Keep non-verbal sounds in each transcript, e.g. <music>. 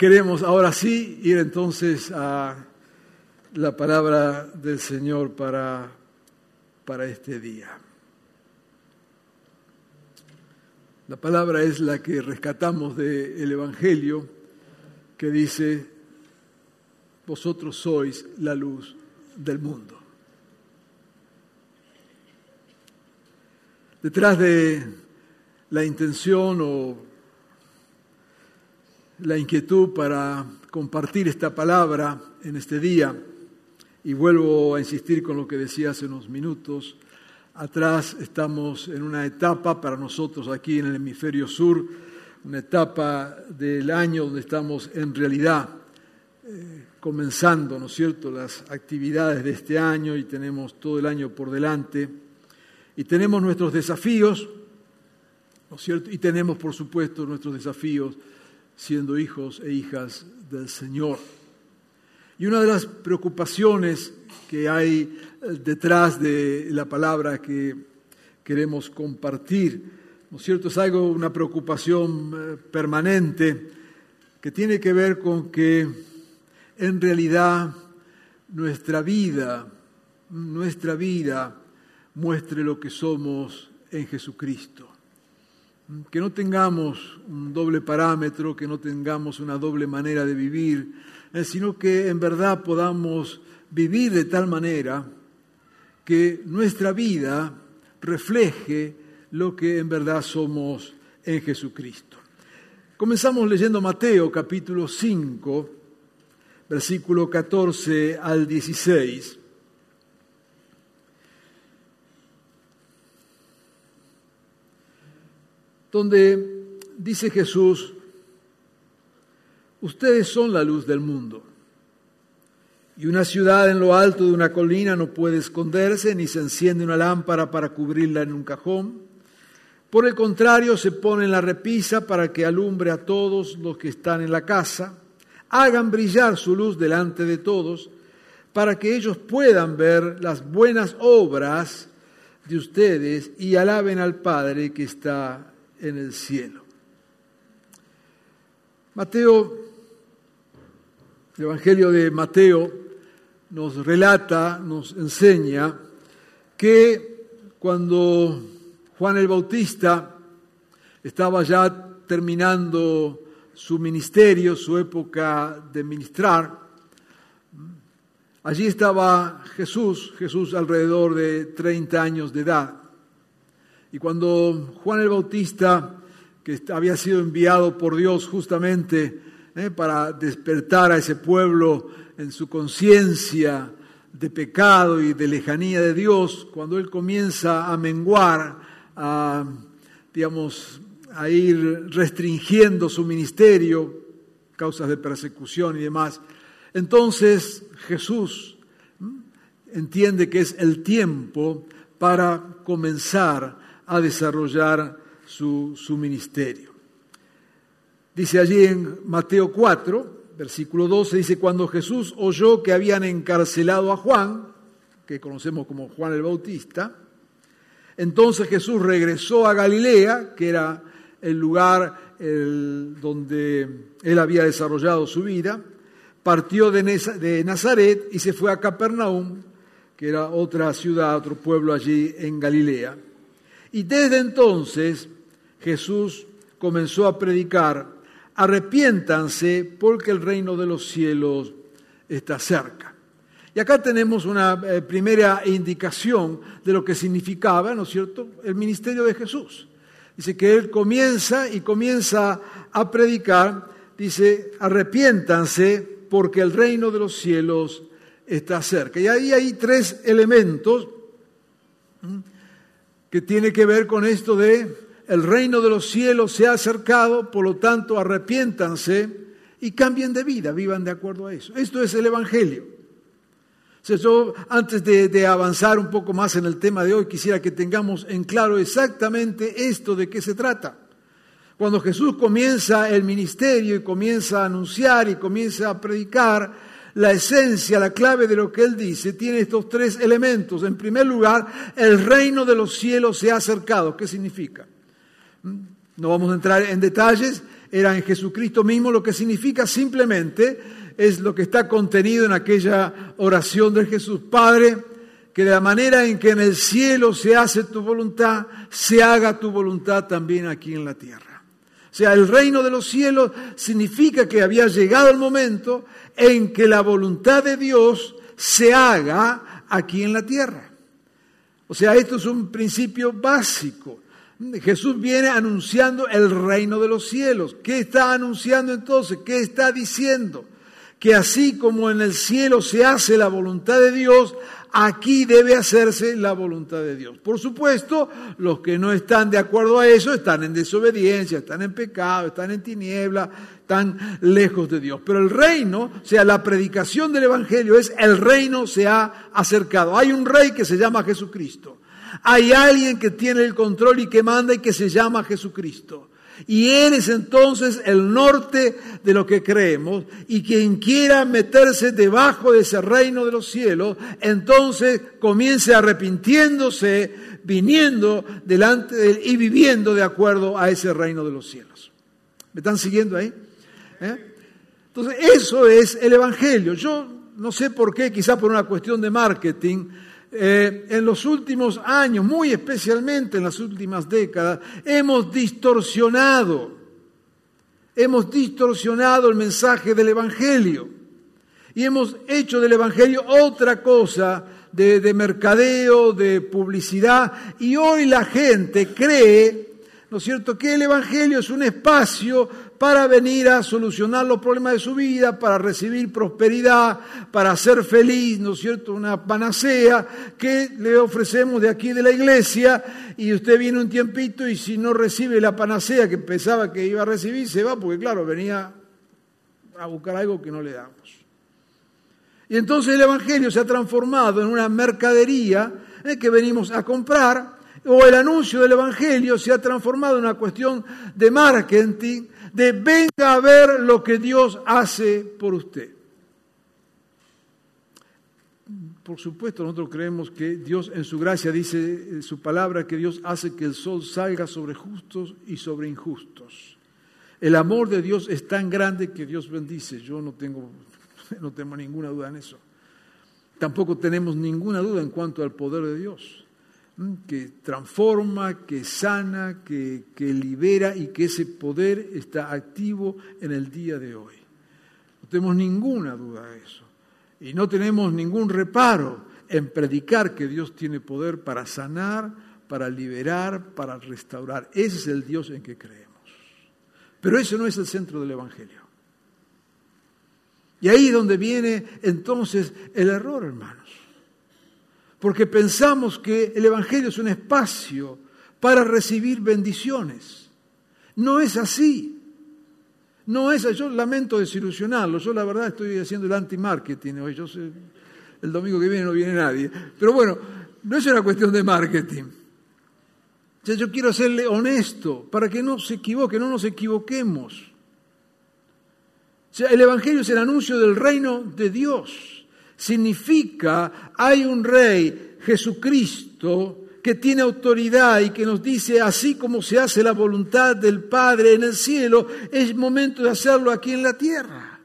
Queremos ahora sí ir entonces a la palabra del Señor para, para este día. La palabra es la que rescatamos del Evangelio que dice, vosotros sois la luz del mundo. Detrás de la intención o la inquietud para compartir esta palabra en este día y vuelvo a insistir con lo que decía hace unos minutos. Atrás estamos en una etapa para nosotros aquí en el hemisferio sur, una etapa del año donde estamos en realidad eh, comenzando, ¿no es cierto?, las actividades de este año y tenemos todo el año por delante y tenemos nuestros desafíos, ¿no es cierto? Y tenemos, por supuesto, nuestros desafíos siendo hijos e hijas del Señor. Y una de las preocupaciones que hay eh, detrás de la palabra que queremos compartir, ¿no es cierto? Es algo, una preocupación eh, permanente que tiene que ver con que en realidad nuestra vida, nuestra vida muestre lo que somos en Jesucristo que no tengamos un doble parámetro, que no tengamos una doble manera de vivir, eh, sino que en verdad podamos vivir de tal manera que nuestra vida refleje lo que en verdad somos en Jesucristo. Comenzamos leyendo Mateo capítulo 5, versículo 14 al 16. Donde dice Jesús, ustedes son la luz del mundo. Y una ciudad en lo alto de una colina no puede esconderse, ni se enciende una lámpara para cubrirla en un cajón. Por el contrario, se pone en la repisa para que alumbre a todos los que están en la casa. Hagan brillar su luz delante de todos, para que ellos puedan ver las buenas obras de ustedes y alaben al Padre que está en el cielo. Mateo, el Evangelio de Mateo nos relata, nos enseña que cuando Juan el Bautista estaba ya terminando su ministerio, su época de ministrar, allí estaba Jesús, Jesús alrededor de 30 años de edad. Y cuando Juan el Bautista, que había sido enviado por Dios justamente eh, para despertar a ese pueblo en su conciencia de pecado y de lejanía de Dios, cuando él comienza a menguar, a, digamos, a ir restringiendo su ministerio, causas de persecución y demás, entonces Jesús entiende que es el tiempo para comenzar a desarrollar su, su ministerio. Dice allí en Mateo 4, versículo 12, dice, cuando Jesús oyó que habían encarcelado a Juan, que conocemos como Juan el Bautista, entonces Jesús regresó a Galilea, que era el lugar donde él había desarrollado su vida, partió de, de Nazaret y se fue a Capernaum, que era otra ciudad, otro pueblo allí en Galilea. Y desde entonces Jesús comenzó a predicar, arrepiéntanse porque el reino de los cielos está cerca. Y acá tenemos una eh, primera indicación de lo que significaba, ¿no es cierto?, el ministerio de Jesús. Dice que él comienza y comienza a predicar, dice, arrepiéntanse porque el reino de los cielos está cerca. Y ahí hay tres elementos que tiene que ver con esto de el reino de los cielos se ha acercado, por lo tanto arrepiéntanse y cambien de vida, vivan de acuerdo a eso. Esto es el Evangelio. antes de, de, avanzar un poco más en el tema de hoy, quisiera que tengamos en claro exactamente esto de qué se trata. Cuando Jesús comienza el ministerio y comienza a anunciar y comienza a predicar, la esencia, la clave de lo que él dice, tiene estos tres elementos. En primer lugar, el reino de los cielos se ha acercado. ¿Qué significa? No vamos a entrar en detalles, era en Jesucristo mismo, lo que significa simplemente es lo que está contenido en aquella oración de Jesús. Padre, que de la manera en que en el cielo se hace tu voluntad, se haga tu voluntad también aquí en la tierra. O sea, el reino de los cielos significa que había llegado el momento en que la voluntad de Dios se haga aquí en la tierra. O sea, esto es un principio básico. Jesús viene anunciando el reino de los cielos. ¿Qué está anunciando entonces? ¿Qué está diciendo? Que así como en el cielo se hace la voluntad de Dios, aquí debe hacerse la voluntad de Dios. Por supuesto, los que no están de acuerdo a eso están en desobediencia, están en pecado, están en tiniebla, están lejos de Dios. Pero el reino, o sea, la predicación del Evangelio es el reino se ha acercado. Hay un rey que se llama Jesucristo. Hay alguien que tiene el control y que manda y que se llama Jesucristo. Y Él es entonces el norte de lo que creemos. Y quien quiera meterse debajo de ese reino de los cielos, entonces comience arrepintiéndose, viniendo delante de Él y viviendo de acuerdo a ese reino de los cielos. ¿Me están siguiendo ahí? ¿Eh? Entonces, eso es el Evangelio. Yo no sé por qué, quizás por una cuestión de marketing, eh, en los últimos años, muy especialmente en las últimas décadas, hemos distorsionado, hemos distorsionado el mensaje del Evangelio y hemos hecho del Evangelio otra cosa de, de mercadeo, de publicidad y hoy la gente cree ¿no es cierto?, que el Evangelio es un espacio para venir a solucionar los problemas de su vida, para recibir prosperidad, para ser feliz, ¿no es cierto?, una panacea que le ofrecemos de aquí de la iglesia y usted viene un tiempito y si no recibe la panacea que pensaba que iba a recibir, se va porque claro, venía a buscar algo que no le damos. Y entonces el Evangelio se ha transformado en una mercadería eh, que venimos a comprar o el anuncio del Evangelio se ha transformado en una cuestión de marketing, de venga a ver lo que Dios hace por usted. Por supuesto, nosotros creemos que Dios en su gracia dice en su palabra que Dios hace que el sol salga sobre justos y sobre injustos. El amor de Dios es tan grande que Dios bendice. Yo no tengo, <laughs> no tengo ninguna duda en eso. Tampoco tenemos ninguna duda en cuanto al poder de Dios que transforma, que sana, que, que, libera y que ese poder está activo en el día de hoy. No tenemos ninguna duda de eso. Y no tenemos ningún reparo en predicar que Dios tiene poder para sanar, para liberar, para restaurar. Ese es el Dios en que creemos. Pero ese no es el centro del Evangelio. Y ahí es donde viene entonces el error, hermanos porque pensamos que el Evangelio es un espacio para recibir bendiciones. No es así. No es así. Yo lamento desilusionarlo. Yo la verdad estoy haciendo el anti-marketing hoy. Yo sé, el domingo que viene no viene nadie. Pero bueno, no es una cuestión de marketing. yo quiero serle honesto para que no se equivoque, no nos equivoquemos. O sea, el Evangelio es el anuncio del reino de Dios significa hay un rey, Jesucristo, que tiene autoridad y que nos dice, así como se hace la voluntad del Padre en el cielo, es momento de hacerlo aquí en la tierra.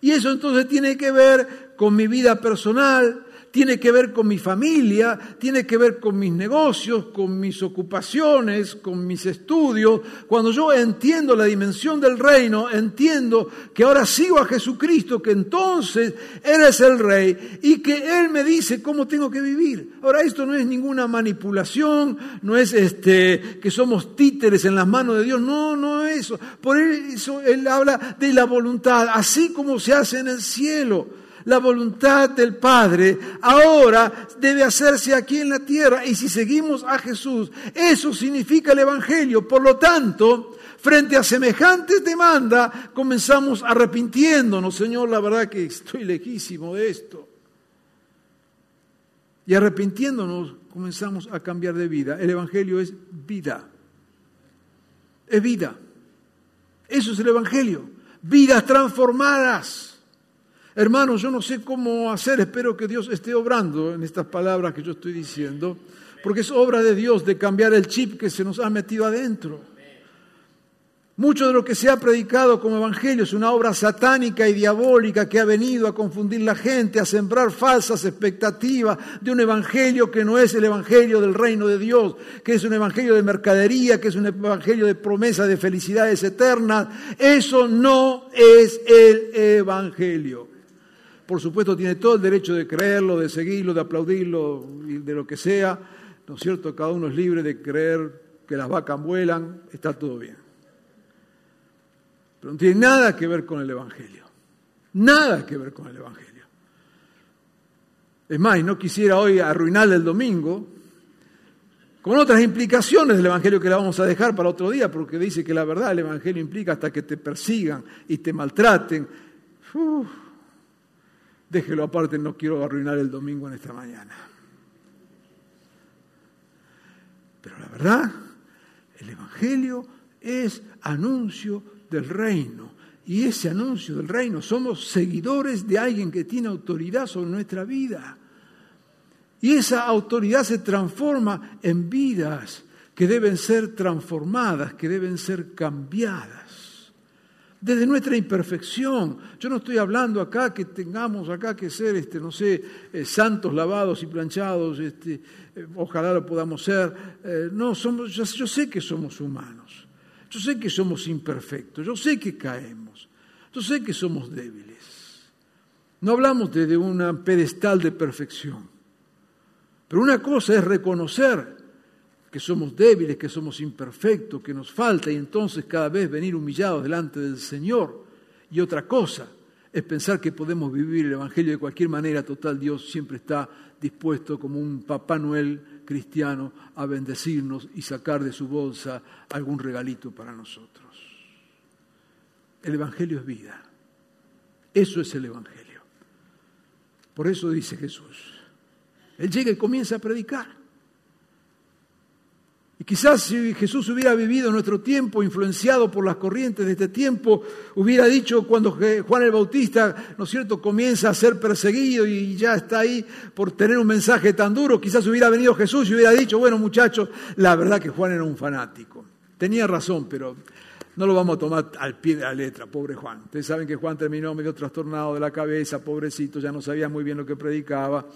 Y eso entonces tiene que ver con mi vida personal, tiene que ver con mi familia, tiene que ver con mis negocios, con mis ocupaciones, con mis estudios. Cuando yo entiendo la dimensión del reino, entiendo que ahora sigo a Jesucristo, que entonces Él es el Rey y que Él me dice cómo tengo que vivir. Ahora esto no es ninguna manipulación, no es este que somos títeres en las manos de Dios, no, no es eso. Por eso Él habla de la voluntad, así como se hace en el cielo. La voluntad del Padre ahora debe hacerse aquí en la tierra. Y si seguimos a Jesús, eso significa el Evangelio. Por lo tanto, frente a semejantes demandas, comenzamos arrepintiéndonos. Señor, la verdad que estoy lejísimo de esto. Y arrepintiéndonos, comenzamos a cambiar de vida. El Evangelio es vida. Es vida. Eso es el Evangelio. Vidas transformadas. Hermanos, yo no sé cómo hacer, espero que Dios esté obrando en estas palabras que yo estoy diciendo, porque es obra de Dios de cambiar el chip que se nos ha metido adentro. Mucho de lo que se ha predicado como evangelio es una obra satánica y diabólica que ha venido a confundir la gente, a sembrar falsas expectativas de un evangelio que no es el evangelio del reino de Dios, que es un evangelio de mercadería, que es un evangelio de promesa de felicidades eternas. Eso no es el evangelio. Por supuesto, tiene todo el derecho de creerlo, de seguirlo, de aplaudirlo, de lo que sea. ¿No es cierto? Cada uno es libre de creer que las vacas vuelan, está todo bien no tiene nada que ver con el Evangelio. Nada que ver con el Evangelio. Es más, no quisiera hoy arruinar el domingo con otras implicaciones del Evangelio que la vamos a dejar para otro día, porque dice que la verdad el Evangelio implica hasta que te persigan y te maltraten. Déjelo aparte, no quiero arruinar el domingo en esta mañana. Pero la verdad, el Evangelio es anuncio del reino. Y ese anuncio del reino, somos seguidores de alguien que tiene autoridad sobre nuestra vida. Y esa autoridad se transforma en vidas que deben ser transformadas, que deben ser cambiadas. Desde nuestra imperfección. Yo no estoy hablando acá que tengamos acá que ser, este, no sé, eh, santos lavados y planchados, este, eh, ojalá lo podamos ser. Eh, no, somos, yo sé que somos humanos. Yo sé que somos imperfectos, yo sé que caemos, yo sé que somos débiles. No hablamos de un pedestal de perfección, pero una cosa es reconocer que somos débiles, que somos imperfectos, que nos falta y entonces cada vez venir humillados delante del Señor. Y otra cosa es pensar que podemos vivir el Evangelio de cualquier manera, total Dios siempre está dispuesto como un Papá Noel cristiano a bendecirnos y sacar de su bolsa algún regalito para nosotros. El Evangelio es vida. Eso es el Evangelio. Por eso dice Jesús. Él llega y comienza a predicar. Y quizás si Jesús hubiera vivido en nuestro tiempo, influenciado por las corrientes de este tiempo, hubiera dicho cuando Juan el Bautista, ¿no es cierto?, comienza a ser perseguido y ya está ahí por tener un mensaje tan duro, quizás hubiera venido Jesús y hubiera dicho, bueno muchachos, la verdad que Juan era un fanático. Tenía razón, pero no lo vamos a tomar al pie de la letra, pobre Juan. Ustedes saben que Juan terminó medio trastornado de la cabeza, pobrecito, ya no sabía muy bien lo que predicaba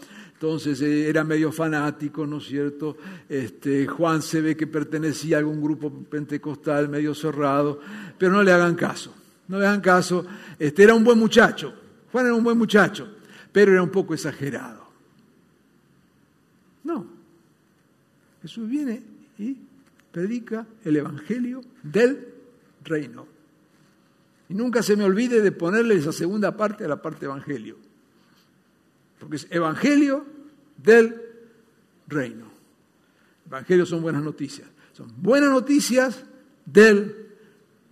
entonces eh, era medio fanático, ¿no es cierto? Este, Juan se ve que pertenecía a algún grupo pentecostal medio cerrado, pero no le hagan caso, no le hagan caso. Este, era un buen muchacho, Juan era un buen muchacho, pero era un poco exagerado. No, Jesús viene y predica el Evangelio del reino. Y nunca se me olvide de ponerle esa segunda parte a la parte Evangelio porque es evangelio del reino. Evangelios son buenas noticias. Son buenas noticias del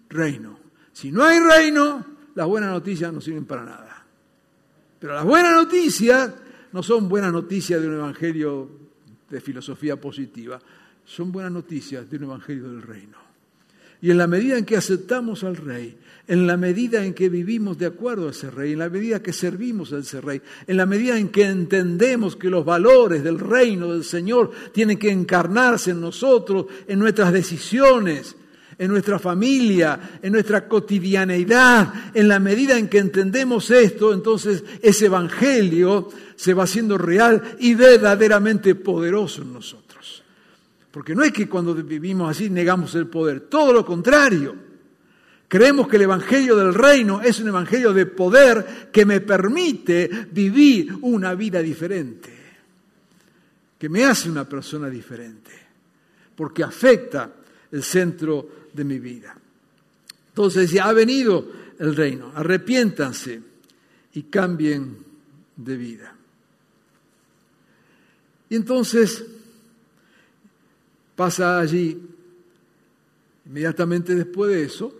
reino. Si no hay reino, las buenas noticias no sirven para nada. Pero las buenas noticias no son buenas noticias de un evangelio de filosofía positiva, son buenas noticias de un evangelio del reino. Y en la medida en que aceptamos al Rey, en la medida en que vivimos de acuerdo a ese Rey, en la medida que servimos a ese Rey, en la medida en que entendemos que los valores del reino del Señor tienen que encarnarse en nosotros, en nuestras decisiones, en nuestra familia, en nuestra cotidianeidad, en la medida en que entendemos esto, entonces ese Evangelio se va haciendo real y verdaderamente poderoso en nosotros. Porque no es que cuando vivimos así negamos el poder, todo lo contrario. Creemos que el Evangelio del Reino es un Evangelio de poder que me permite vivir una vida diferente, que me hace una persona diferente, porque afecta el centro de mi vida. Entonces ya ha venido el reino, arrepiéntanse y cambien de vida. Y entonces pasa allí, inmediatamente después de eso,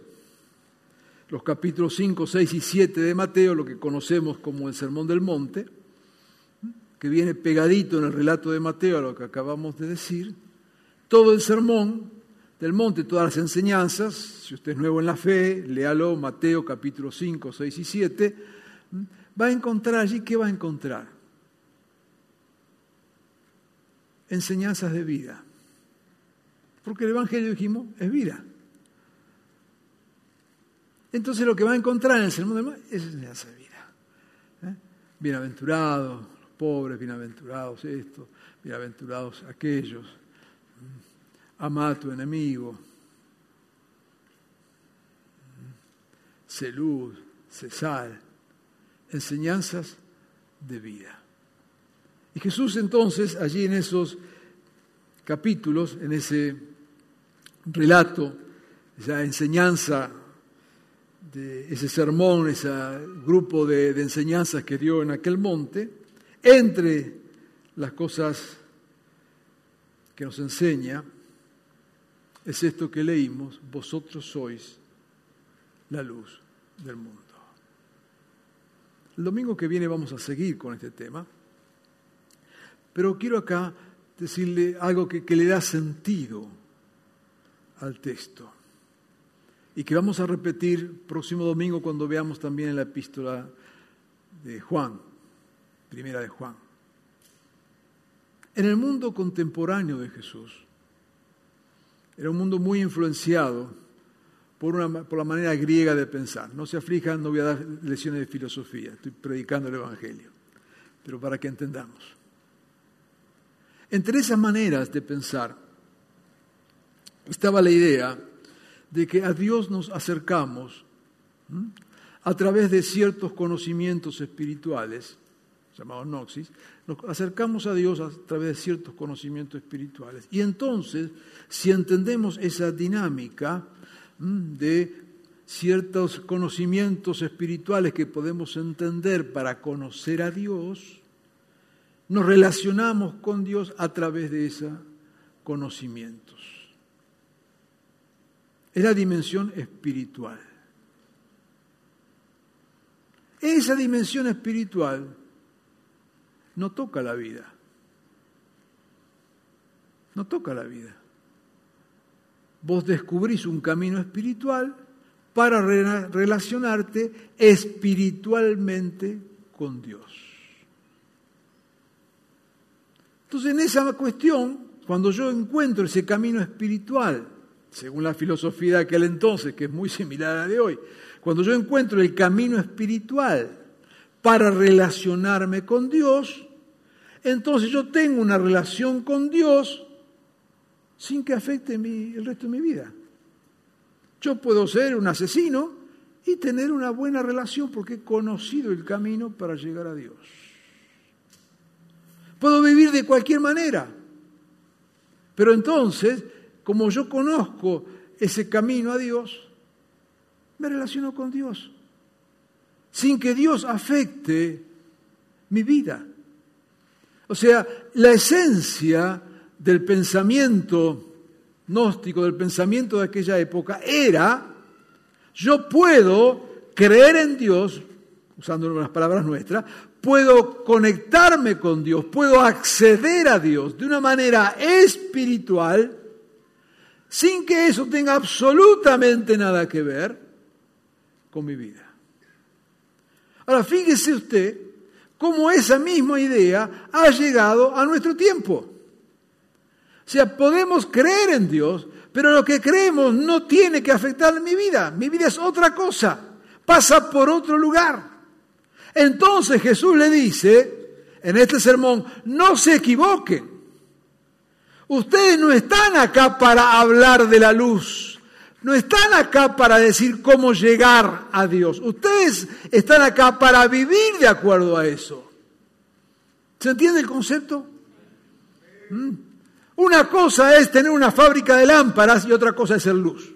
los capítulos 5, 6 y 7 de Mateo, lo que conocemos como el Sermón del Monte, que viene pegadito en el relato de Mateo a lo que acabamos de decir, todo el sermón del monte, todas las enseñanzas, si usted es nuevo en la fe, léalo, Mateo capítulo 5, 6 y 7, va a encontrar allí, ¿qué va a encontrar? Enseñanzas de vida. Porque el Evangelio, dijimos, es vida. Entonces lo que va a encontrar en el sermón del monte es enseñanza de vida. ¿eh? Bienaventurados los pobres, bienaventurados estos, bienaventurados aquellos ama a tu enemigo, sé luz, sé sal, enseñanzas de vida. Y Jesús entonces, allí en esos capítulos, en ese relato, esa enseñanza, de ese sermón, ese grupo de, de enseñanzas que dio en aquel monte, entre las cosas que nos enseña, es esto que leímos, vosotros sois la luz del mundo. El domingo que viene vamos a seguir con este tema, pero quiero acá decirle algo que, le da sentido al texto y que vamos a repetir próximo domingo cuando veamos también la epístola de Juan, primera de Juan. En el mundo contemporáneo de Jesús, era un mundo muy influenciado por, una, por la manera griega de pensar. No se aflijan, no voy a dar lecciones de filosofía, estoy predicando el Evangelio, pero para que entendamos. Entre esas maneras de pensar estaba la idea de que a Dios nos acercamos a través de ciertos conocimientos espirituales llamado Noxis, nos acercamos a Dios a través de ciertos conocimientos espirituales. Y entonces, si entendemos esa dinámica de ciertos conocimientos espirituales que podemos entender para conocer a Dios, nos relacionamos con Dios a través de esos conocimientos. Es la dimensión espiritual. Esa dimensión espiritual no toca la vida. No toca la vida. Vos descubrís un camino espiritual para relacionarte espiritualmente con Dios. Entonces, en esa cuestión, cuando yo encuentro ese camino espiritual, según la filosofía de aquel entonces, que es muy similar a la de hoy, cuando yo encuentro el camino espiritual para relacionarme con Dios, entonces yo tengo una relación con Dios sin que afecte el resto de mi vida. Yo puedo ser un asesino y tener una buena relación porque he conocido el camino para llegar a Dios. Puedo vivir de cualquier manera, pero entonces, como yo conozco ese camino a Dios, me relaciono con Dios, sin que Dios afecte mi vida. O sea, la esencia del pensamiento gnóstico, del pensamiento de aquella época, era, yo puedo creer en Dios, usando las palabras nuestras, puedo conectarme con Dios, puedo acceder a Dios de una manera espiritual, sin que eso tenga absolutamente nada que ver con mi vida. Ahora, fíjese usted cómo esa misma idea ha llegado a nuestro tiempo. O sea, podemos creer en Dios, pero lo que creemos no tiene que afectar mi vida. Mi vida es otra cosa, pasa por otro lugar. Entonces Jesús le dice en este sermón, no se equivoquen. Ustedes no están acá para hablar de la luz, no están acá para decir cómo llegar a Dios. Ustedes están acá para vivir de acuerdo a eso. ¿Se entiende el concepto? ¿Mm? Una cosa es tener una fábrica de lámparas y otra cosa es ser luz.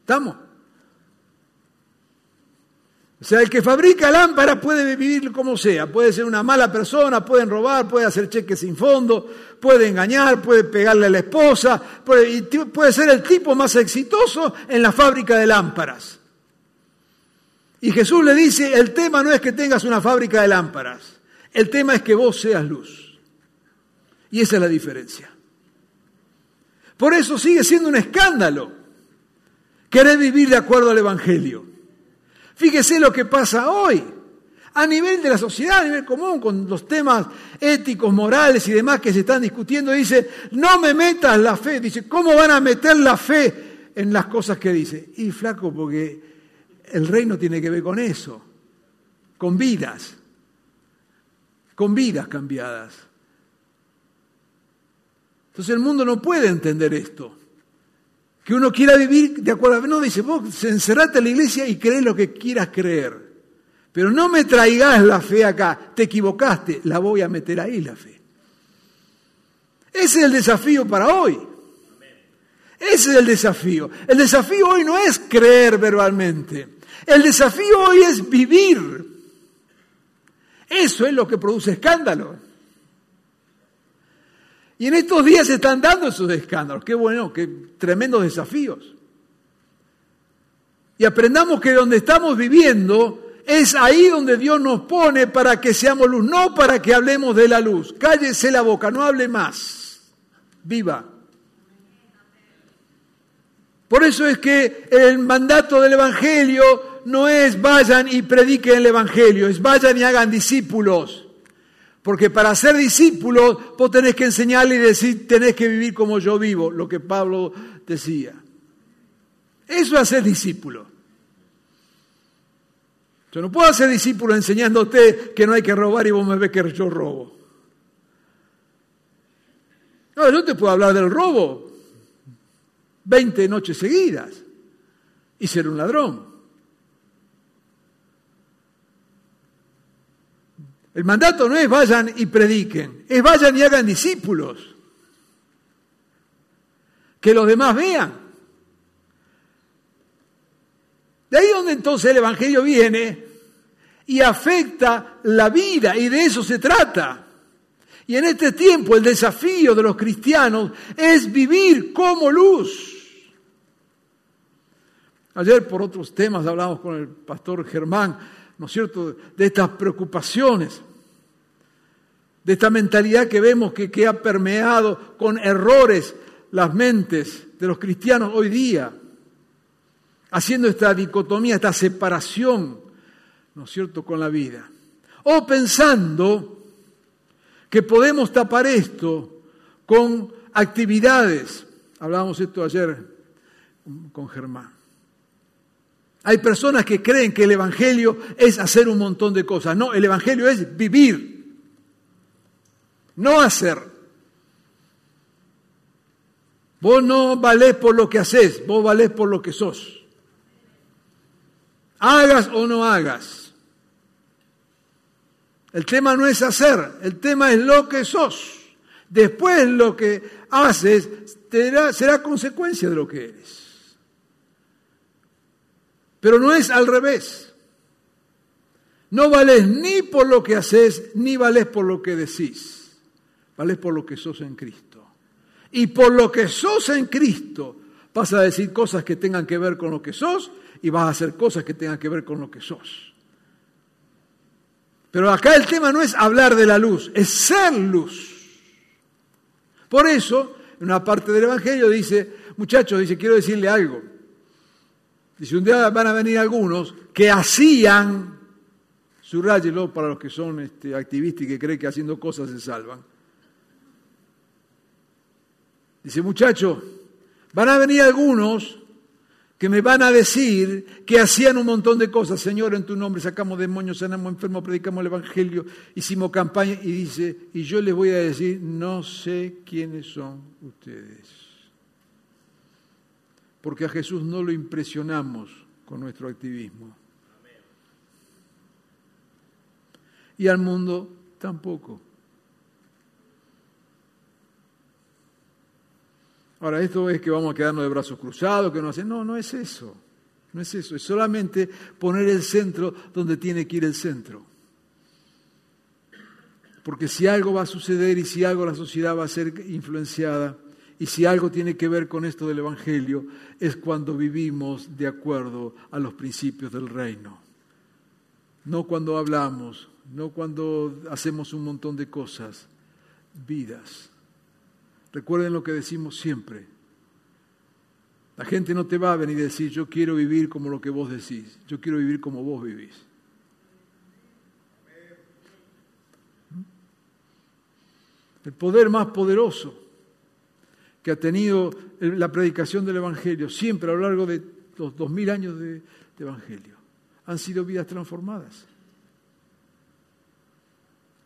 ¿Estamos? O sea, el que fabrica lámparas puede vivir como sea, puede ser una mala persona, pueden robar, puede hacer cheques sin fondo, puede engañar, puede pegarle a la esposa, puede, puede ser el tipo más exitoso en la fábrica de lámparas. Y Jesús le dice, el tema no es que tengas una fábrica de lámparas, el tema es que vos seas luz. Y esa es la diferencia. Por eso sigue siendo un escándalo querer vivir de acuerdo al Evangelio. Fíjese lo que pasa hoy, a nivel de la sociedad, a nivel común, con los temas éticos, morales y demás que se están discutiendo. Dice, no me metas la fe. Dice, ¿cómo van a meter la fe en las cosas que dice? Y flaco, porque el reino tiene que ver con eso, con vidas, con vidas cambiadas. Entonces el mundo no puede entender esto que uno quiera vivir de acuerdo. No, dice, vos encerrate en la iglesia y crees lo que quieras creer. Pero no me traigas la fe acá. Te equivocaste, la voy a meter ahí la fe. Ese es el desafío para hoy. Ese es el desafío. El desafío hoy no es creer verbalmente. El desafío hoy es vivir. Eso es lo que produce escándalo. Y en estos días se están dando esos escándalos. Qué bueno, qué tremendos desafíos. Y aprendamos que donde estamos viviendo es ahí donde Dios nos pone para que seamos luz, no para que hablemos de la luz. Cállese la boca, no hable más. Viva. Por eso es que el mandato del Evangelio no es vayan y prediquen el Evangelio, es vayan y hagan discípulos. Porque para ser discípulo vos tenés que enseñarle y decir, tenés que vivir como yo vivo, lo que Pablo decía. Eso es ser discípulo. Yo no puedo ser discípulo enseñándote que no hay que robar y vos me ves que yo robo. No, yo te puedo hablar del robo 20 noches seguidas y ser un ladrón. El mandato no es vayan y prediquen, es vayan y hagan discípulos. Que los demás vean. De ahí donde entonces el Evangelio viene y afecta la vida y de eso se trata. Y en este tiempo el desafío de los cristianos es vivir como luz. Ayer por otros temas hablamos con el pastor Germán ¿no es cierto?, de estas preocupaciones, de esta mentalidad que vemos que, que ha permeado con errores las mentes de los cristianos hoy día, haciendo esta dicotomía, esta separación, ¿no es cierto?, con la vida. O pensando que podemos tapar esto con actividades. Hablábamos esto ayer con Germán. Hay personas que creen que el Evangelio es hacer un montón de cosas. No, el Evangelio es vivir, no hacer. Vos no valés por lo que haces, vos valés por lo que sos. Hagas o no hagas. El tema no es hacer, el tema es lo que sos. Después lo que haces será consecuencia de lo que eres. Pero no es al revés. No vales ni por lo que haces, ni vales por lo que decís. Vales por lo que sos en Cristo. Y por lo que sos en Cristo, vas a decir cosas que tengan que ver con lo que sos y vas a hacer cosas que tengan que ver con lo que sos. Pero acá el tema no es hablar de la luz, es ser luz. Por eso, en una parte del Evangelio dice, muchachos, dice, quiero decirle algo. Dice, un día van a venir algunos que hacían, subrayelo para los que son este, activistas y que creen que haciendo cosas se salvan. Dice, muchachos, van a venir algunos que me van a decir que hacían un montón de cosas. Señor, en tu nombre sacamos demonios, sanamos enfermos, predicamos el Evangelio, hicimos campaña. Y dice, y yo les voy a decir, no sé quiénes son ustedes porque a Jesús no lo impresionamos con nuestro activismo. Y al mundo tampoco. Ahora, esto es que vamos a quedarnos de brazos cruzados, que no hacen. No, no es eso. No es eso, es solamente poner el centro donde tiene que ir el centro. Porque si algo va a suceder y si algo la sociedad va a ser influenciada y si algo tiene que ver con esto del Evangelio, es cuando vivimos de acuerdo a los principios del reino. No cuando hablamos, no cuando hacemos un montón de cosas, vidas. Recuerden lo que decimos siempre. La gente no te va a venir a decir, yo quiero vivir como lo que vos decís, yo quiero vivir como vos vivís. El poder más poderoso que ha tenido la predicación del Evangelio, siempre a lo largo de los dos mil años de, Evangelio, han sido vidas transformadas.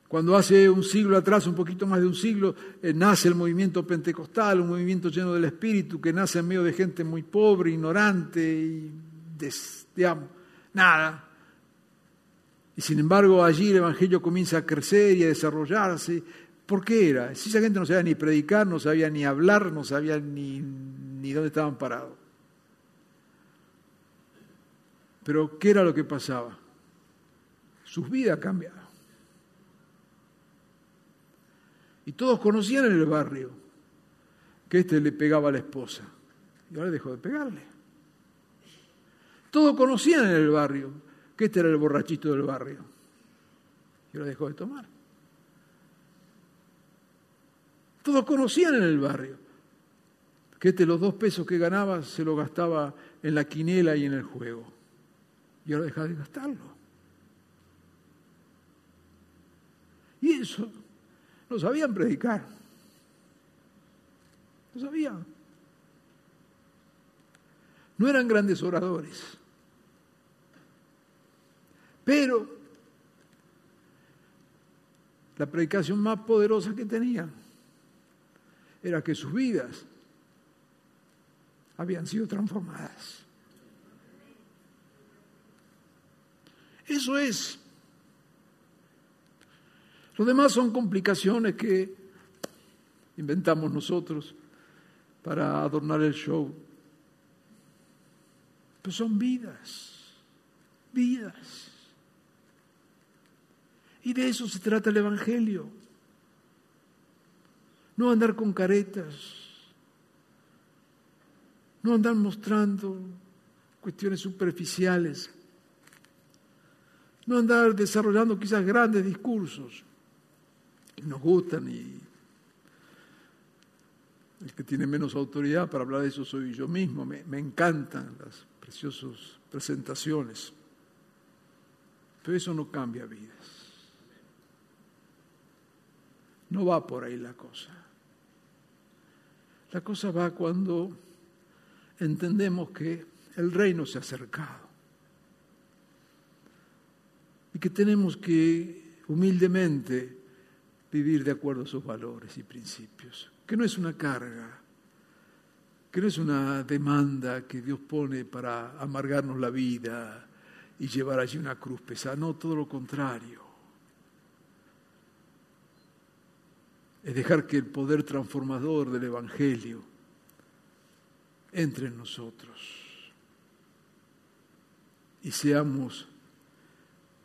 Cuando hace un siglo atrás, un poquito más de un siglo, eh, nace el movimiento pentecostal, un movimiento lleno del Espíritu, que nace en medio de gente muy pobre, ignorante y, digamos, nada. Y sin embargo allí el Evangelio comienza a crecer y a desarrollarse. ¿Por qué era? Si esa gente no sabía ni predicar, no sabía ni hablar, no sabía ni, ni dónde estaban parados. Pero ¿qué era lo que pasaba? Sus vidas cambiaban. Y todos conocían en el barrio que este le pegaba a la esposa. Y ahora dejó de pegarle. Todos conocían en el barrio que este era el borrachito del barrio. Y ahora dejó de tomar. Todos conocían en el barrio que este los dos pesos que ganaba se lo gastaba en la quinela y en el juego. Y ahora deja de gastarlo. Y eso no sabían predicar. No sabían. No eran grandes oradores. Pero la predicación más poderosa que tenían era que sus vidas habían sido transformadas. Eso es lo demás son complicaciones que inventamos nosotros para adornar el show. Pero son vidas, vidas. Y de eso se trata el Evangelio. No andar con caretas, no andar mostrando cuestiones superficiales, no andar desarrollando quizás grandes discursos nos gustan y el que tiene menos autoridad para hablar de eso soy yo mismo. Me, encantan las preciosas presentaciones, pero eso no cambia vidas. No va por ahí la cosa. La cosa va cuando entendemos que el reino se ha acercado y que tenemos que humildemente vivir de acuerdo a sus valores y principios, que no es una carga, que no es una demanda que Dios pone para amargarnos la vida y llevar allí una cruz pesada, no, todo lo contrario. Es dejar que el poder transformador del Evangelio entre en nosotros y seamos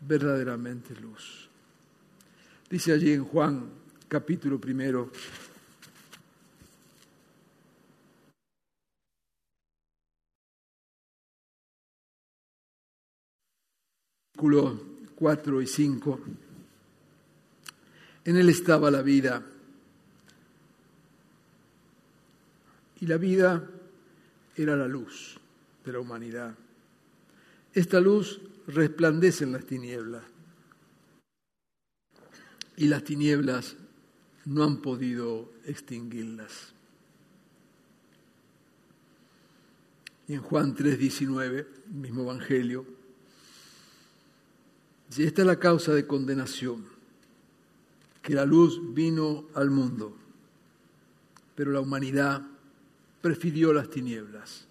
verdaderamente luz. Dice allí en Juan capítulo primero, versículo 4 y 5. En él estaba la vida. Y la vida era la luz de la humanidad. Esta luz resplandece en las tinieblas y las tinieblas no han podido extinguirlas. Y en Juan 3:19, mismo Evangelio, si esta es la causa de condenación, que la luz vino al mundo, pero la humanidad prefirió las tinieblas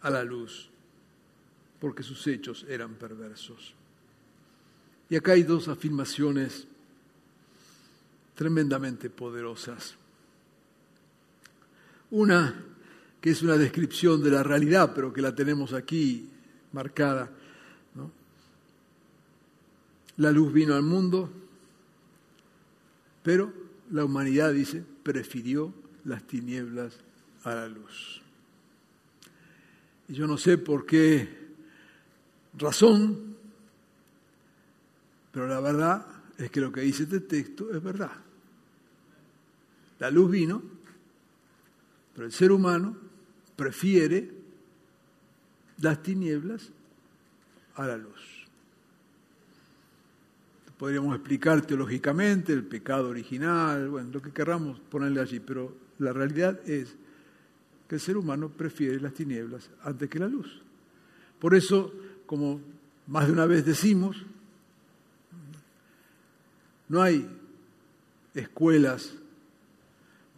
a la luz, porque sus hechos eran perversos. Y acá hay dos afirmaciones tremendamente poderosas. Una que es una descripción de la realidad, pero que la tenemos aquí marcada. La luz vino al mundo, pero la humanidad, dice, prefirió las tinieblas a la luz. Y yo no sé por qué razón, pero la verdad es que lo que dice este texto es verdad. La luz vino, pero el ser humano prefiere las tinieblas a la luz. Podríamos explicar teológicamente el pecado original, bueno, lo que querramos ponerle allí, pero la realidad es que el ser humano prefiere las tinieblas antes que la luz. Por eso, como más de una vez decimos, no hay escuelas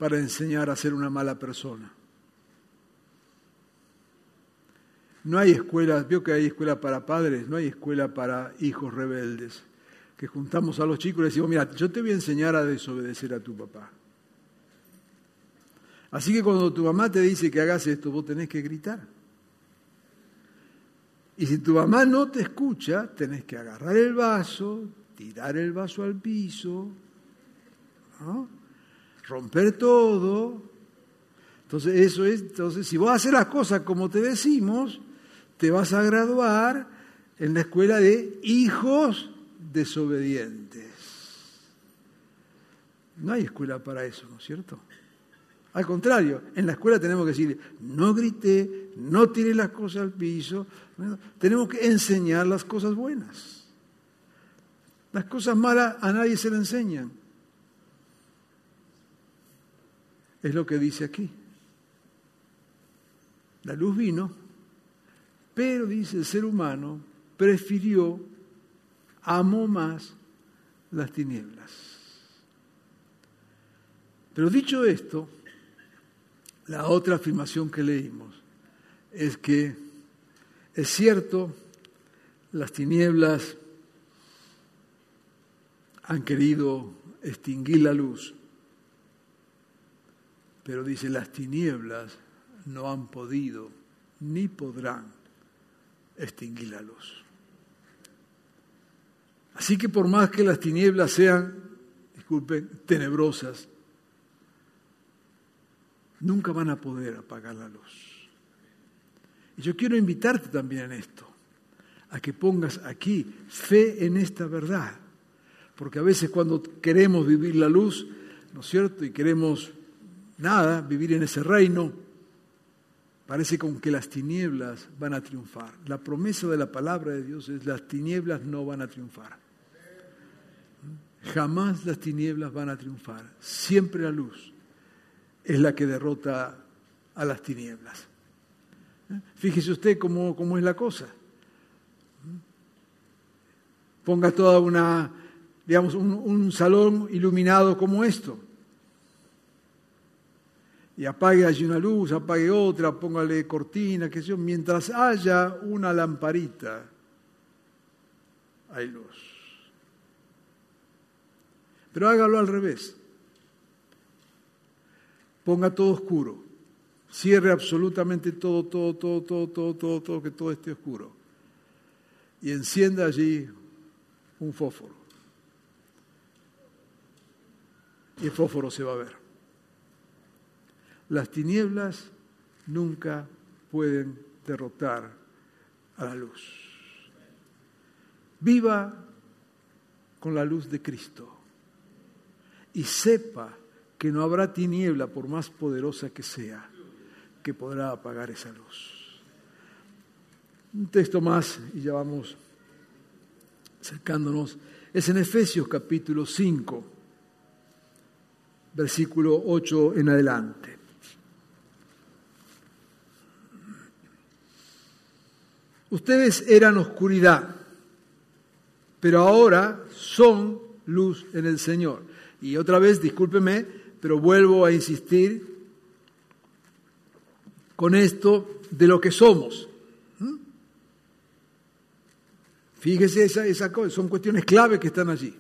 para enseñar a ser una mala persona. No hay escuelas, veo que hay escuela para padres, no hay escuela para hijos rebeldes, que juntamos a los chicos y les decimos, mira, yo te voy a enseñar a desobedecer a tu papá. Así que cuando tu mamá te dice que hagas esto, vos tenés que gritar. Y si tu mamá no te escucha, tenés que agarrar el vaso, tirar el vaso al piso, romper todo. Entonces, eso es, entonces, si vos haces las cosas como te decimos, te vas a graduar en la escuela de hijos desobedientes. No hay escuela para eso, ¿no es cierto? Al contrario, en la escuela tenemos que decir, no grite, no tire las cosas al piso, tenemos que enseñar las cosas buenas. Las cosas malas a nadie se le enseñan. Es lo que dice aquí. La luz vino pero dice el ser humano prefirió, amó más las tinieblas. Pero dicho esto, la otra afirmación que leímos es que es cierto, las tinieblas han querido extinguir la luz, pero dice, las tinieblas no han podido ni podrán extinguir la luz. Así que por más que las tinieblas sean, disculpen, tenebrosas, nunca van a poder apagar la luz. Y yo quiero invitarte también en esto, a que pongas aquí fe en esta verdad, porque a veces cuando queremos vivir la luz, ¿no es cierto? Y queremos nada, vivir en ese reino, Parece como que las tinieblas van a triunfar. La promesa de la palabra de Dios es las tinieblas no van a triunfar. Jamás las tinieblas van a triunfar. Siempre la luz es la que derrota a las tinieblas. Fíjese usted cómo, cómo es la cosa. Ponga toda una, digamos, un, un salón iluminado como esto y apague allí una luz, apague otra, póngale cortina, que sé mientras haya una lamparita, hay luz. Pero hágalo al revés. Ponga todo oscuro. Cierre absolutamente todo, todo, todo, todo, todo, todo, todo, que todo esté oscuro. Y encienda allí un fósforo. Y el fósforo se va a ver. Las tinieblas nunca pueden derrotar a la luz. Viva con la luz de Cristo y sepa que no habrá tiniebla, por más poderosa que sea, que podrá apagar esa luz. Un texto más y ya vamos acercándonos. Es en Efesios capítulo 5, versículo 8 en adelante. Ustedes eran oscuridad, pero ahora son luz en el Señor. Y otra vez, discúlpeme, pero vuelvo a insistir con esto de lo que somos. ¿Mm? Fíjese, esa, esa, son cuestiones clave que están allí.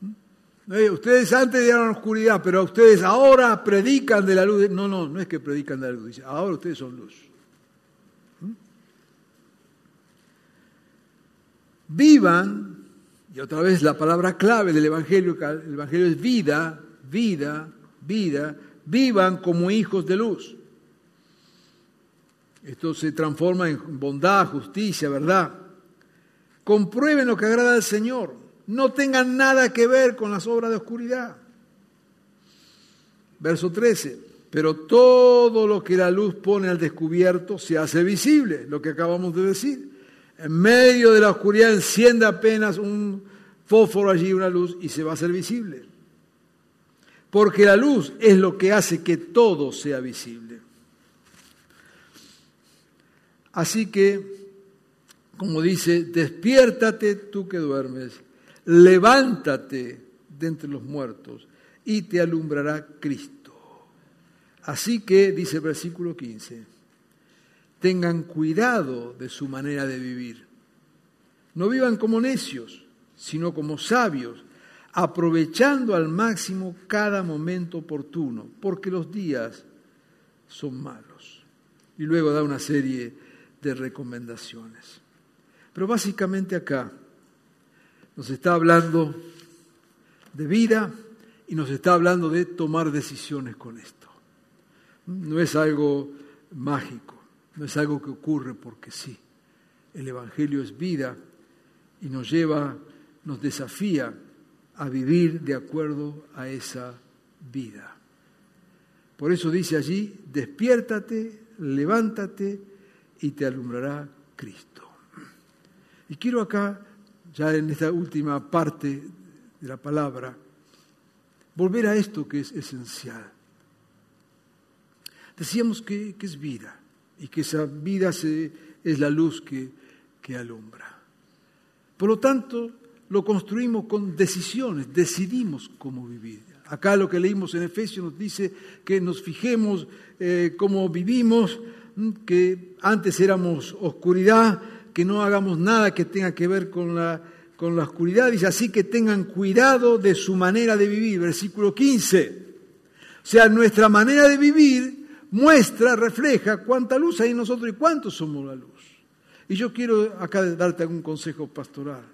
¿Mm? Eh, ustedes antes eran oscuridad, pero ustedes ahora predican de la luz. No, no, no es que predican de la luz, ahora ustedes son luz. Vivan, y otra vez la palabra clave del Evangelio, el Evangelio es vida, vida, vida, vivan como hijos de luz. Esto se transforma en bondad, justicia, verdad. Comprueben lo que agrada al Señor. No tengan nada que ver con las obras de oscuridad. Verso 13. Pero todo lo que la luz pone al descubierto se hace visible, lo que acabamos de decir. En medio de la oscuridad enciende apenas un fósforo allí, una luz, y se va a hacer visible. Porque la luz es lo que hace que todo sea visible. Así que, como dice, despiértate tú que duermes, levántate de entre los muertos y te alumbrará Cristo. Así que, dice el versículo 15, tengan cuidado de su manera de vivir. No vivan como necios, sino como sabios, aprovechando al máximo cada momento oportuno, porque los días son malos. Y luego da una serie de recomendaciones. Pero básicamente acá nos está hablando de vida y nos está hablando de tomar decisiones con esto. No es algo mágico, no es algo que ocurre porque sí. El Evangelio es vida y nos lleva, nos desafía a vivir de acuerdo a esa vida. Por eso dice allí, despiértate, levántate y te alumbrará Cristo. Y quiero acá, ya en esta última parte de la palabra, volver a esto que es esencial. Decíamos que, es vida y que esa vida es la luz que, que alumbra. Por lo tanto, lo construimos con decisiones, decidimos cómo vivir. Acá lo que leímos en Efesios nos dice que nos fijemos eh, cómo vivimos, que antes éramos oscuridad, que no hagamos nada que tenga que ver con la, con la oscuridad. Dice así que tengan cuidado de su manera de vivir. Versículo 15. O sea, nuestra manera de vivir muestra, refleja cuánta luz hay en nosotros y cuántos somos la luz. Y yo quiero acá darte algún consejo pastoral.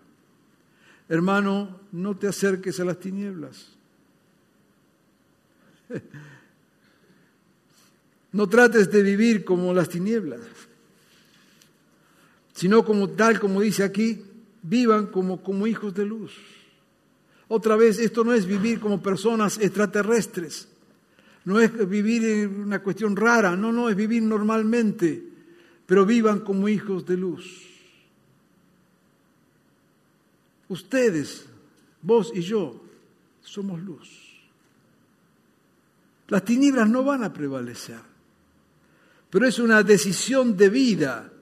Hermano, no te acerques a las tinieblas. <laughs> No trates de vivir como las tinieblas, sino como tal como dice aquí, vivan como, como hijos de luz. Otra vez, esto no es vivir como personas extraterrestres, no es vivir en una cuestión rara, no, no, es vivir normalmente, pero vivan como hijos de luz. Ustedes, vos y yo, somos luz. Las tinieblas no van a prevalecer pero es una decisión de vida.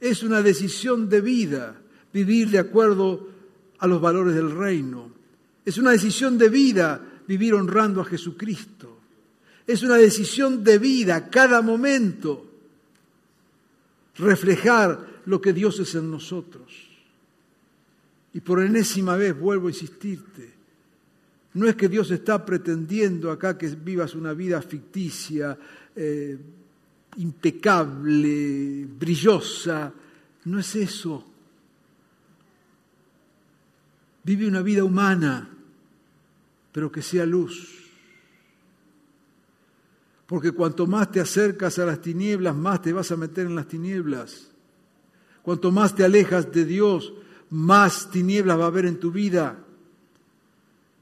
Es una decisión de vida vivir de acuerdo a los valores del reino. Es una decisión de vida vivir honrando a Jesucristo. Es una decisión de vida cada momento reflejar lo que Dios es en nosotros. Y por enésima vez vuelvo a insistirte, no es que Dios está pretendiendo acá que vivas una vida ficticia, eh, impecable, brillosa. No es eso. Vive una vida humana, pero que sea luz. Porque cuanto más te acercas a las tinieblas, más te vas a meter en las tinieblas. Cuanto más te alejas de Dios, más tinieblas va a haber en tu vida.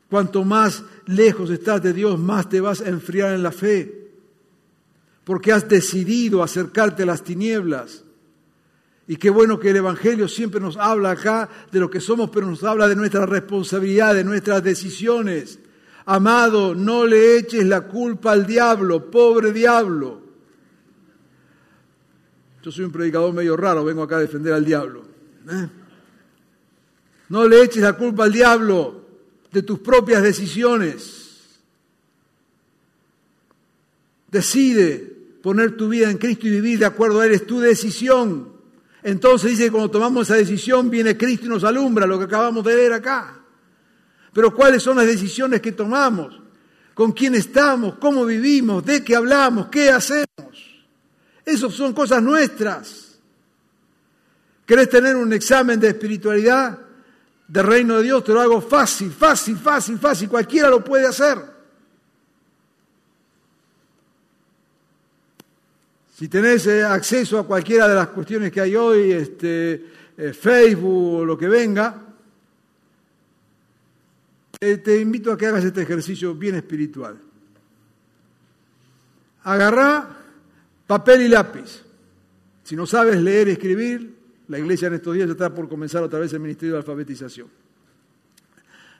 Cuanto más lejos estás de Dios, más te vas a enfriar en la fe porque has decidido acercarte a las tinieblas. Y qué bueno que el Evangelio siempre nos habla acá de lo que somos, pero nos habla de nuestra responsabilidad, de nuestras decisiones. Amado, no le eches la culpa al diablo, pobre diablo. Yo soy un predicador medio raro, vengo acá a defender al diablo. ¿eh? No le eches la culpa al diablo de tus propias decisiones. Decide poner tu vida en Cristo y vivir de acuerdo a Él, es tu decisión. Entonces dice que cuando tomamos esa decisión viene Cristo y nos alumbra, lo que acabamos de ver acá. Pero cuáles son las decisiones que tomamos, con quién estamos, cómo vivimos, de qué hablamos, qué hacemos. Esas son cosas nuestras. ¿Querés tener un examen de espiritualidad, de reino de Dios? Te lo hago fácil, fácil, fácil, fácil. Cualquiera lo puede hacer. Si tenés eh, acceso a cualquiera de las cuestiones que hay hoy, este, eh, Facebook o lo que venga, eh, te invito a que hagas este ejercicio bien espiritual. Agarrá papel y lápiz. Si no sabes leer y escribir, la iglesia en estos días ya está por comenzar otra vez el ministerio de alfabetización.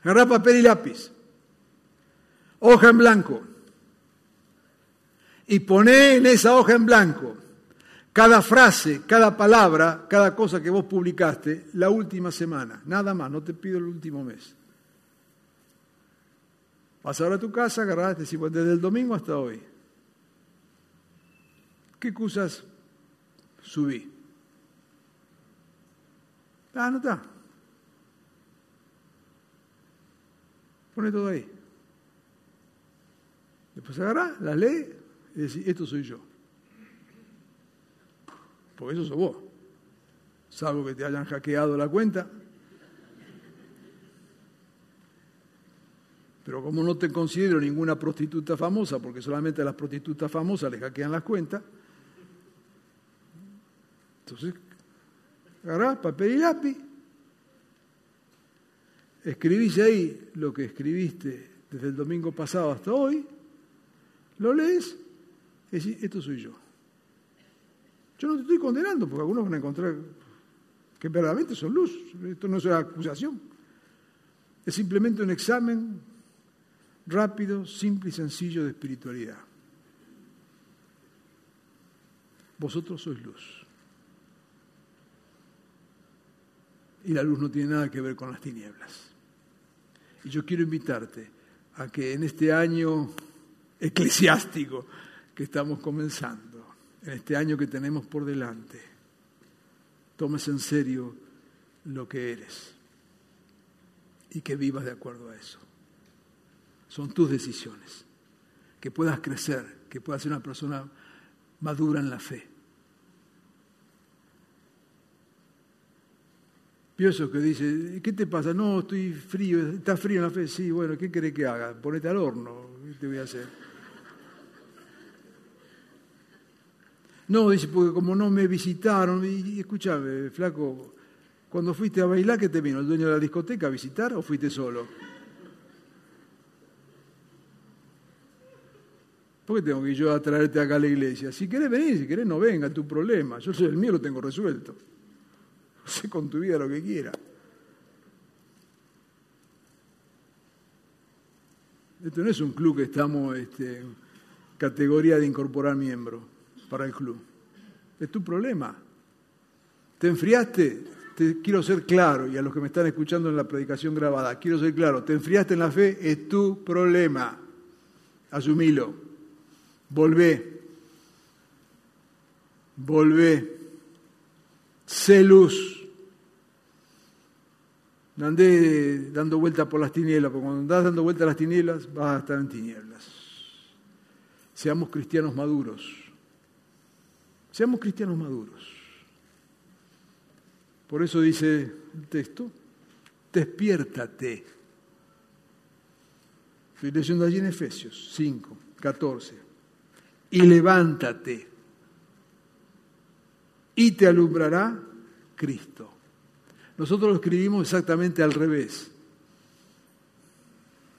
Agarrá papel y lápiz, hoja en blanco, y poné en esa hoja en blanco cada frase, cada palabra, cada cosa que vos publicaste la última semana. Nada más, no te pido el último mes. Vas ahora a tu casa, agarraste desde el domingo hasta hoy. ¿Qué cosas subí? Ah, no está. Pone todo ahí. Después agarrá, la lee y decís, esto soy yo. Porque eso sos vos. Salvo que te hayan hackeado la cuenta. Pero como no te considero ninguna prostituta famosa, porque solamente a las prostitutas famosas les hackean las cuentas, entonces agarrás papel y lápiz, escribís ahí lo que escribiste desde el domingo pasado hasta hoy, lo lees y decís, esto soy yo. Yo no te estoy condenando, porque algunos van a encontrar que verdaderamente son luz. Esto no es una acusación. Es simplemente un examen rápido, simple y sencillo de espiritualidad. Vosotros sois luz. Y la luz no tiene nada que ver con las tinieblas. Y yo quiero invitarte a que en este año eclesiástico que estamos comenzando, en este año que tenemos por delante, tomes en serio lo que eres y que vivas de acuerdo a eso. Son tus decisiones. Que puedas crecer, que puedas ser una persona madura en la fe. Pienso que dice, ¿qué te pasa? No, estoy frío, ¿estás frío en la fe? Sí, bueno, ¿qué querés que haga? Ponete al horno, ¿qué te voy a hacer? No, dice, porque como no me visitaron, y, escúchame, flaco, cuando fuiste a bailar, ¿qué te vino? ¿El dueño de la discoteca a visitar o fuiste solo? ¿Por qué tengo que yo a traerte acá a la iglesia? Si querés venir, si querés no venga, tu problema. Yo el mío, lo tengo resuelto. <laughs> Sé con tu vida lo que quiera. Esto no es un club que estamos este, categoría de incorporar miembros para el club. Es tu problema. ¿Te enfriaste? Te quiero ser claro, y a los que me están escuchando en la predicación grabada, quiero ser claro, te enfriaste en la fe, es tu problema. Asumilo. Volvé. Volvé. Sé luz. No andé dando vueltas por las tinieblas, porque cuando andás dando vueltas a las tinieblas vas a estar en tinieblas. Seamos cristianos maduros. Seamos cristianos maduros. Por eso dice el texto, despiértate. Estoy leyendo allí en Efesios 5, 14 y levántate y te alumbrará Cristo. Nosotros lo escribimos exactamente al revés.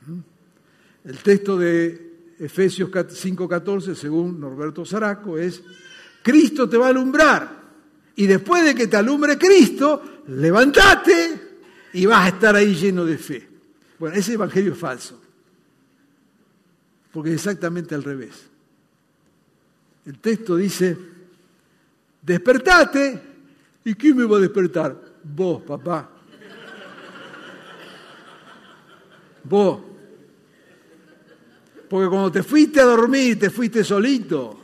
¿Mm? El texto de Efesios 5:14, según Norberto Zaraco, es, Cristo te va a alumbrar y después de que te alumbre Cristo, levántate y vas a estar ahí lleno de fe. Bueno, ese evangelio es falso, porque es exactamente al revés. El texto dice, despertate. ¿Y quién me va a despertar? Vos, papá. Vos. Porque cuando te fuiste a dormir, te fuiste solito.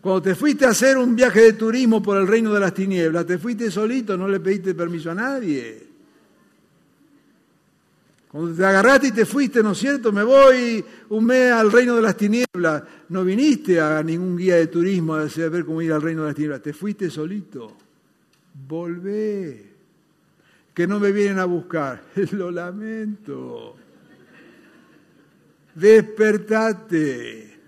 Cuando te fuiste a hacer un viaje de turismo por el reino de las tinieblas, te fuiste solito, no le pediste permiso a nadie. Cuando te agarraste y te fuiste, ¿no es cierto? Me voy un mes al reino de las tinieblas. No viniste a ningún guía de turismo a ver cómo ir al reino de las tinieblas. Te fuiste solito. Volvé. Que no me vienen a buscar. <laughs> Lo lamento. Despertate.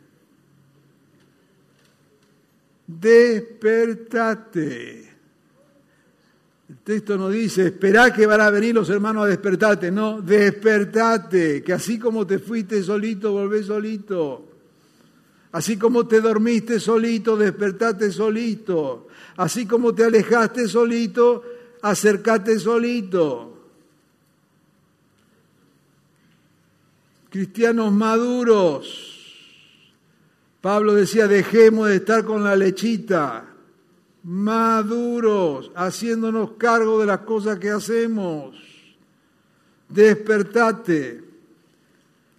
Despertate. El texto no dice, esperá que van a venir los hermanos a despertarte. No, despertate, que así como te fuiste solito, volvés solito. Así como te dormiste solito, despertate solito. Así como te alejaste solito, acercate solito. Cristianos maduros. Pablo decía, dejemos de estar con la lechita maduros, haciéndonos cargo de las cosas que hacemos. Despertate,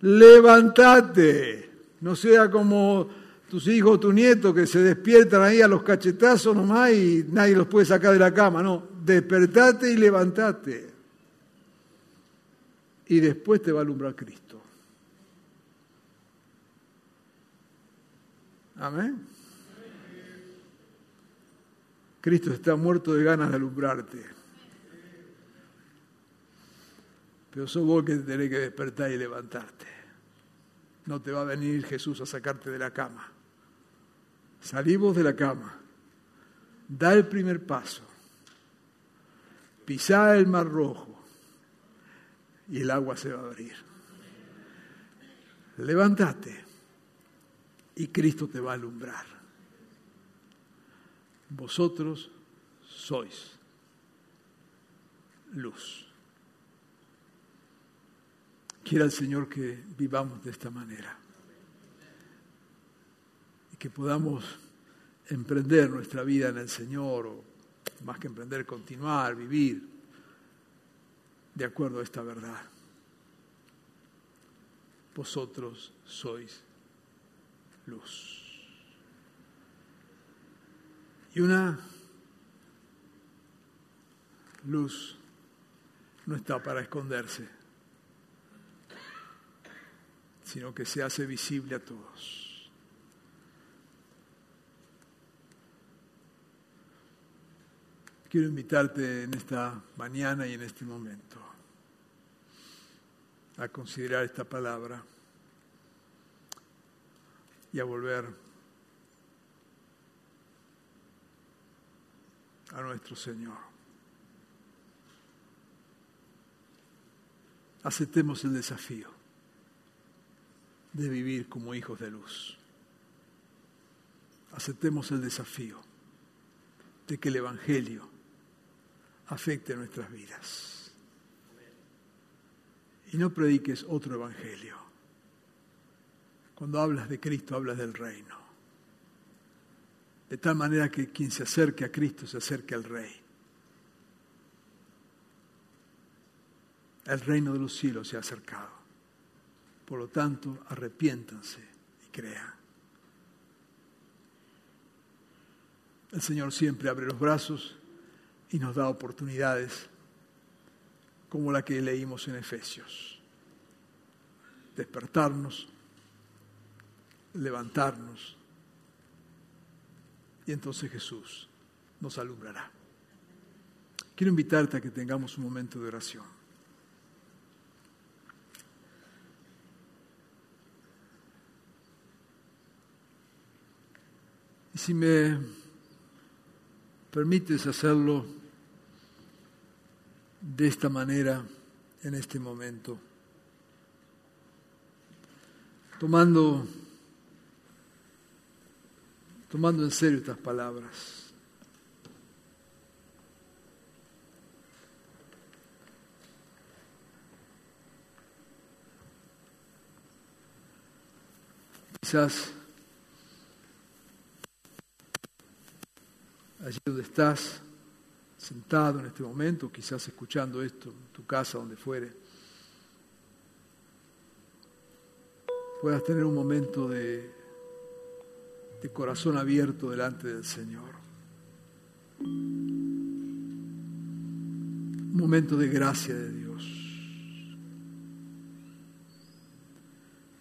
levantate, no sea como tus hijos, tu nieto, que se despiertan ahí a los cachetazos nomás y nadie los puede sacar de la cama. No, despertate y levantate. Y después te va a alumbrar Cristo. Amén. Cristo está muerto de ganas de alumbrarte. Pero sos vos que tenés que despertar y levantarte. No te va a venir Jesús a sacarte de la cama. Salimos de la cama. Da el primer paso. Pisá el mar rojo. Y el agua se va a abrir. Levántate. Y Cristo te va a alumbrar vosotros sois luz. Quiera el Señor que vivamos de esta manera y que podamos emprender nuestra vida en el Señor, o más que emprender, continuar, vivir de acuerdo a esta verdad. Vosotros sois luz. Y una luz no está para esconderse, sino que se hace visible a todos. Quiero invitarte en esta mañana y en este momento a considerar esta palabra y a volver a nuestro Señor. Aceptemos el desafío de vivir como hijos de luz. Aceptemos el desafío de que el Evangelio afecte nuestras vidas. Y no prediques otro Evangelio. Cuando hablas de Cristo, hablas del reino de tal manera que quien se acerque a Cristo se acerque al Rey. El reino de los cielos se ha acercado. Por lo tanto, arrepiéntanse y crean. El Señor siempre abre los brazos y nos da oportunidades como la que leímos en Efesios. Despertarnos, levantarnos y entonces Jesús nos alumbrará. Quiero invitarte a que tengamos un momento de oración. Y si me permites hacerlo de esta manera en este momento, tomando tomando en serio estas palabras. Quizás allí donde estás, sentado en este momento, quizás escuchando esto en tu casa, donde fuere, puedas tener un momento de de corazón abierto delante del Señor. Un momento de gracia de Dios.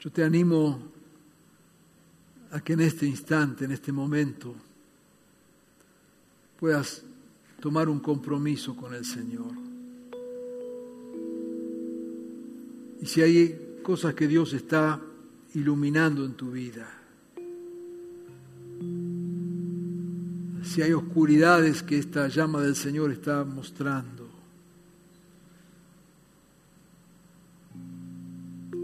Yo te animo a que en este instante, en este momento, puedas tomar un compromiso con el Señor. Y si hay cosas que Dios está iluminando en tu vida, si hay oscuridades que esta llama del Señor está mostrando,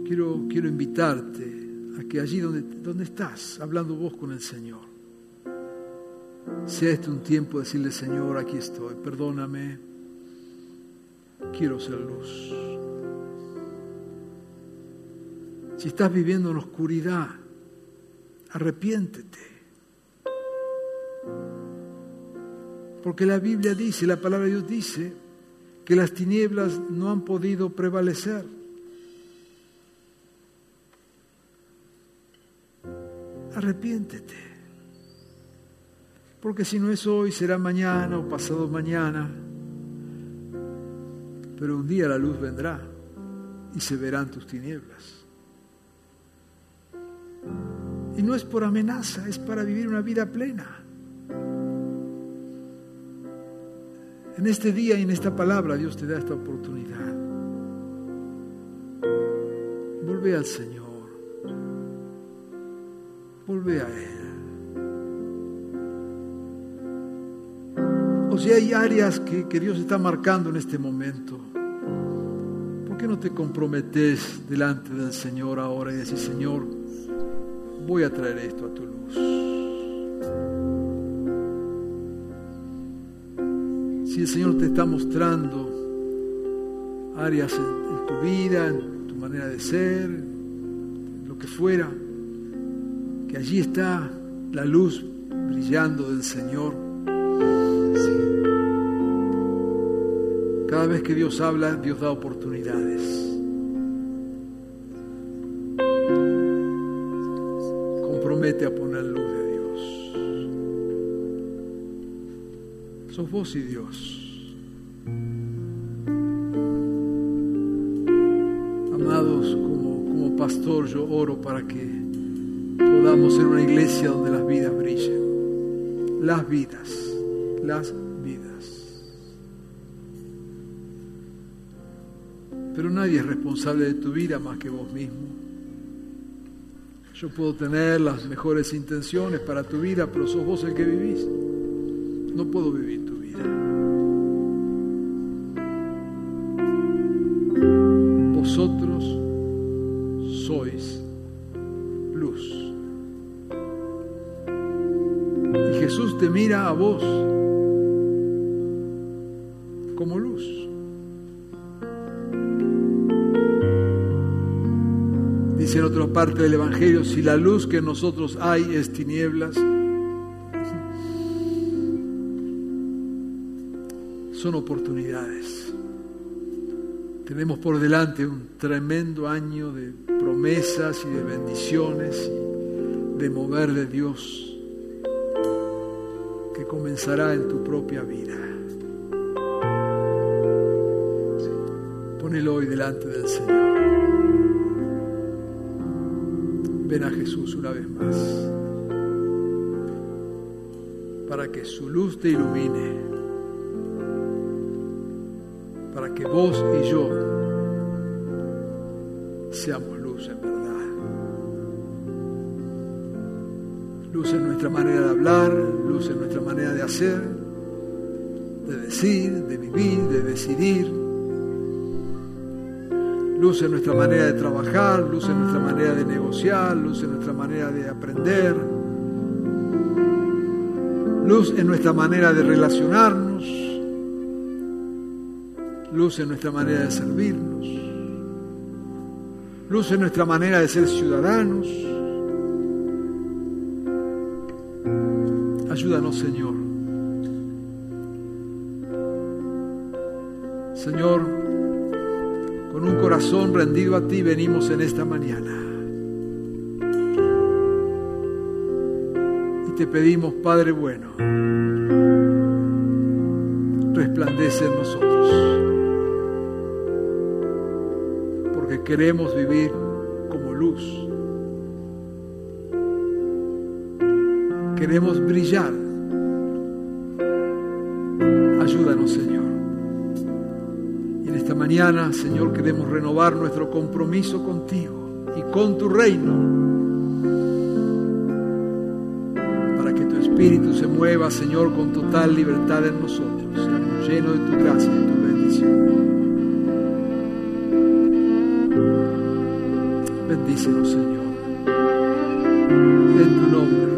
quiero, quiero invitarte a que allí donde, donde estás, hablando vos con el Señor, sea este un tiempo de decirle, Señor, aquí estoy, perdóname, quiero ser luz. Si estás viviendo en oscuridad, arrepiéntete. Porque la Biblia dice, la palabra de Dios dice, que las tinieblas no han podido prevalecer. Arrepiéntete. Porque si no es hoy, será mañana o pasado mañana. Pero un día la luz vendrá y se verán tus tinieblas. Y no es por amenaza, es para vivir una vida plena. En este día y en esta palabra Dios te da esta oportunidad. Vuelve al Señor. Vuelve a Él. O si hay áreas que, que Dios está marcando en este momento, ¿por qué no te comprometes delante del Señor ahora y decir, Señor, voy a traer esto a tu luz. Si el Señor te está mostrando áreas en, tu vida, en tu manera de ser, lo que fuera, que allí está la luz brillando del Señor. Cada vez que Dios habla, Dios da oportunidades. Compromete a poner luz Sos vos y Dios. Amados, como, pastor yo oro para que podamos ser una iglesia donde las vidas brillen. Las vidas, las vidas. Pero nadie es responsable de tu vida más que vos mismo. Yo puedo tener las mejores intenciones para tu vida, pero sos vos el que vivís. No puedo vivir. Vosotros sois luz. Y Jesús te mira a vos como luz. Dice en otra parte del Evangelio, si la luz que en nosotros hay es tinieblas, son oportunidades. Tenemos por delante un tremendo año de promesas y de bendiciones y de mover de Dios que comenzará en tu propia vida. Ponelo hoy delante del Señor. Ven a Jesús una vez más para que su luz te ilumine, seamos luz en verdad. Luz en nuestra manera de hablar, luz en nuestra manera de hacer, de decir, de vivir, de decidir. Luz en nuestra manera de trabajar, luz en nuestra manera de negociar, luz en nuestra manera de aprender, luz en nuestra manera de relacionarnos, luz en nuestra manera de servirnos, luz en nuestra manera de ser ciudadanos. Ayúdanos, Señor. Señor, con un corazón rendido a ti venimos en esta mañana. Y te pedimos, Padre bueno, resplandece en nosotros. Queremos vivir como luz. Queremos brillar. Ayúdanos, Señor. Y en esta mañana, Señor, queremos renovar nuestro compromiso contigo y con tu reino. Para que tu espíritu se mueva, Señor, con total libertad en nosotros. Seamos de tu gracia y tu Bendícenos, Señor. En tu nombre.